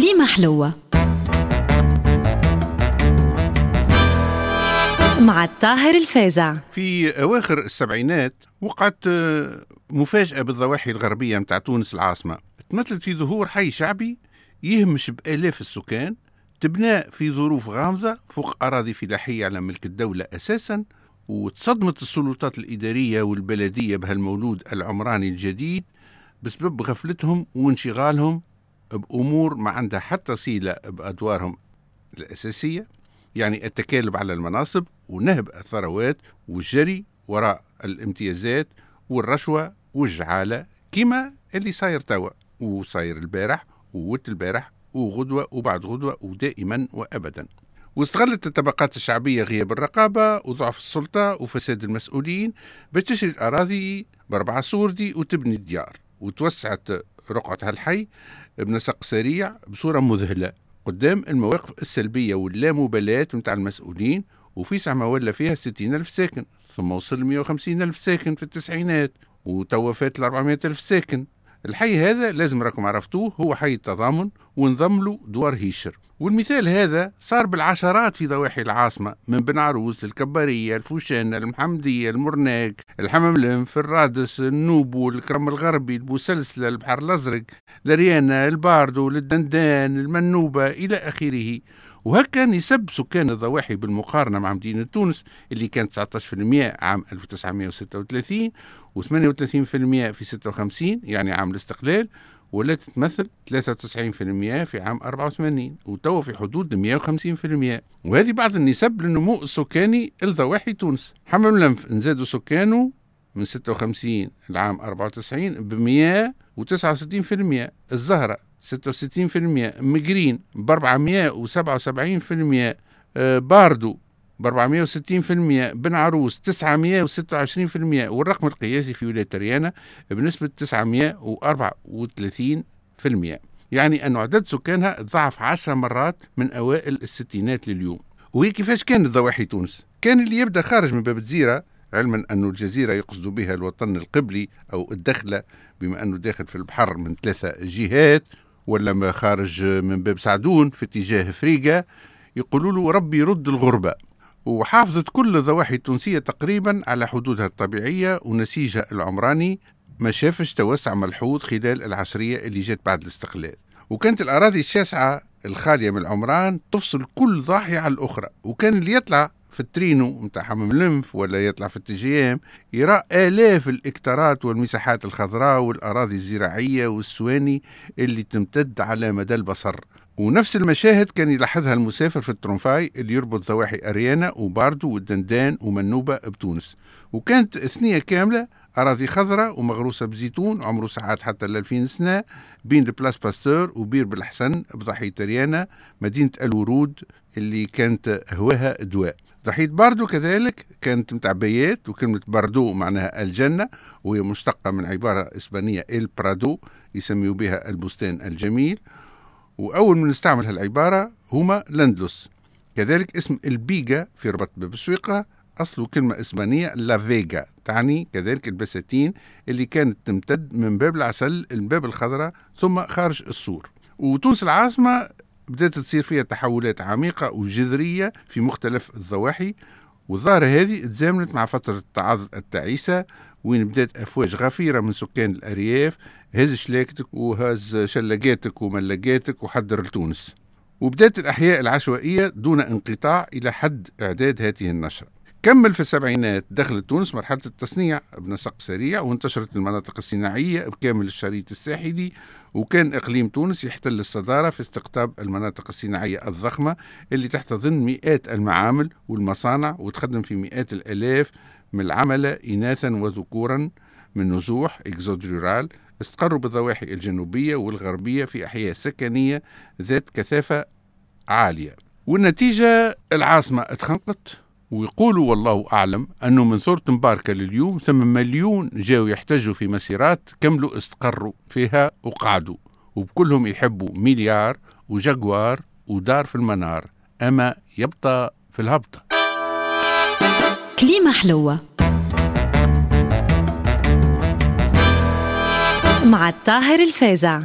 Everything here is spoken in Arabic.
كليمة حلوة. مع الطاهر الفازع في أواخر السبعينات وقعت آه، مفاجأة بالضواحي الغربية متاع تونس العاصمة. تمثلت في ظهور حي شعبي يهمش بآلاف السكان تبنى في ظروف غامضة فوق أراضي فلاحية على ملك الدولة أساسا وتصدمت السلطات الإدارية والبلدية بهالمولود العمراني الجديد بسبب غفلتهم وانشغالهم بأمور ما عندها حتى صلة بأدوارهم الأساسية يعني التكالب على المناصب ونهب الثروات والجري وراء الامتيازات والرشوة والجعالة كما اللي صاير توا وصاير البارح ووت البارح وغدوة وبعد غدوة ودائما وأبدا. واستغلت الطبقات الشعبية غياب الرقابة وضعف السلطة وفساد المسؤولين باش تشري الأراضي بأربعة سوردي وتبني الديار. وتوسعت رقعة هالحي بنسق سريع بصورة مذهلة قدام المواقف السلبية واللامبالاة متاع المسؤولين وفي ساعة ولا فيها ستين ألف ساكن ثم وصل مئة وخمسين ألف ساكن في التسعينات فات الأربعمائة ألف ساكن. الحي هذا لازم راكم عرفتوه هو حي التضامن ونضم له دوار هيشر. والمثال هذا صار بالعشرات في ضواحي العاصمة من بن عروس الكبارية الفوشانة المحمدية المرناق الحمام الأنف الرادس النوبو الكرم الغربي البوسلسلة البحر الأزرق الريانة الباردو الدندان المنوبة إلى آخره. وهكا نسب سكان الضواحي بالمقارنة مع مدينة تونس اللي كانت 19% عام 1936 و 38% في 56 يعني عام الاستقلال والتي تمثل 93% في عام 84 وتوا في حدود 150% وهذه بعض النسب للنمو السكاني لضواحي تونس. حمام الأنف نزادوا سكانه من 56 لعام 94 ب 169% الزهرة 66% مجرين ب 477% آه، باردو ب 460% بن عروس 926% والرقم القياسي في ولاية ريانا بنسبة 934% يعني أن عدد سكانها ضعف 10 مرات من أوائل الستينات لليوم. وهي كيفاش كانت ضواحي تونس؟ كان اللي يبدأ خارج من باب الجزيرة علما أن الجزيرة يقصد بها الوطن القبلي أو الدخلة بما أنه داخل في البحر من ثلاثة جهات ولا ما خارج من باب سعدون في اتجاه فريقة يقولوا له ربي يرد الغربة. وحافظت كل الضواحي التونسية تقريبا على حدودها الطبيعية ونسيجها العمراني ما شافش توسع ملحوظ خلال العشرية اللي جات بعد الاستقلال. وكانت الأراضي الشاسعة الخالية من العمران تفصل كل ضاحية على الأخرى. وكان اللي يطلع في الترينو نتاع حمام لنف ولا يطلع في التجيام يرى آلاف الهكتارات والمساحات الخضراء والأراضي الزراعية والسواني اللي تمتد على مدى البصر. ونفس المشاهد كان يلاحظها المسافر في الترنفاي اللي يربط ضواحي أريانا وباردو والدندان ومنوبة بتونس. وكانت ثنية كاملة أراضي خضراء ومغروسة بزيتون عمره ساعات حتى 2000 سنة بين ال place Pasteur وبير بالحسن بضاحية أريانا مدينة الورود اللي كانت هواها دواء. ضاحية باردو كذلك كانت متاع بيات وكلمة باردو معناها الجنة وهي مشتقة من عبارة إسبانية El Prado يسميوا بها البستان الجميل. وأول من استعمل هالعبارة هما الأندلس كذلك اسم البيجا في ربض باب السويقة أصله كلمة إسبانية la vega تعني كذلك البساتين اللي كانت تمتد من باب العسل لباب الخضراء ثم خارج السور. وتونس العاصمة بدأت تصير فيها تحولات عميقة وجذرية في مختلف الضواحي والظاهرة هذه تزامنت مع فترة التعاضد التعيسة وين بدات أفواج غفيرة من سكان الأرياف هز شلاكتك وهز شلقاتك وملقاتك وحضر لتونس. وبدات الأحياء العشوائية دون انقطاع إلى حد إعداد هذه النشرة. كمل في السبعينات دخلت تونس مرحلة التصنيع بنسق سريع وانتشرت المناطق الصناعية بكامل الشريط الساحلي وكان إقليم تونس يحتل الصدارة في استقطاب المناطق الصناعية الضخمة اللي تحتضن مئات المعامل والمصانع وتخدم في مئات الآلاف من العملة إناثا وذكورا من نزوح إكزود رورال استقروا بالضواحي الجنوبية والغربية في أحياء سكنية ذات كثافة عالية. والنتيجة العاصمة اتخنقت. ويقولوا والله أعلم أنه من ثورة مباركة لليوم ثم مليون جاوا يحتجوا في مسيرات كملوا استقروا فيها وقعدوا وبكلهم يحبوا مليار وجاكوار ودار في المنار أما يبقى في الهبطة. كليمة حلوة. مع الطاهر الفازع.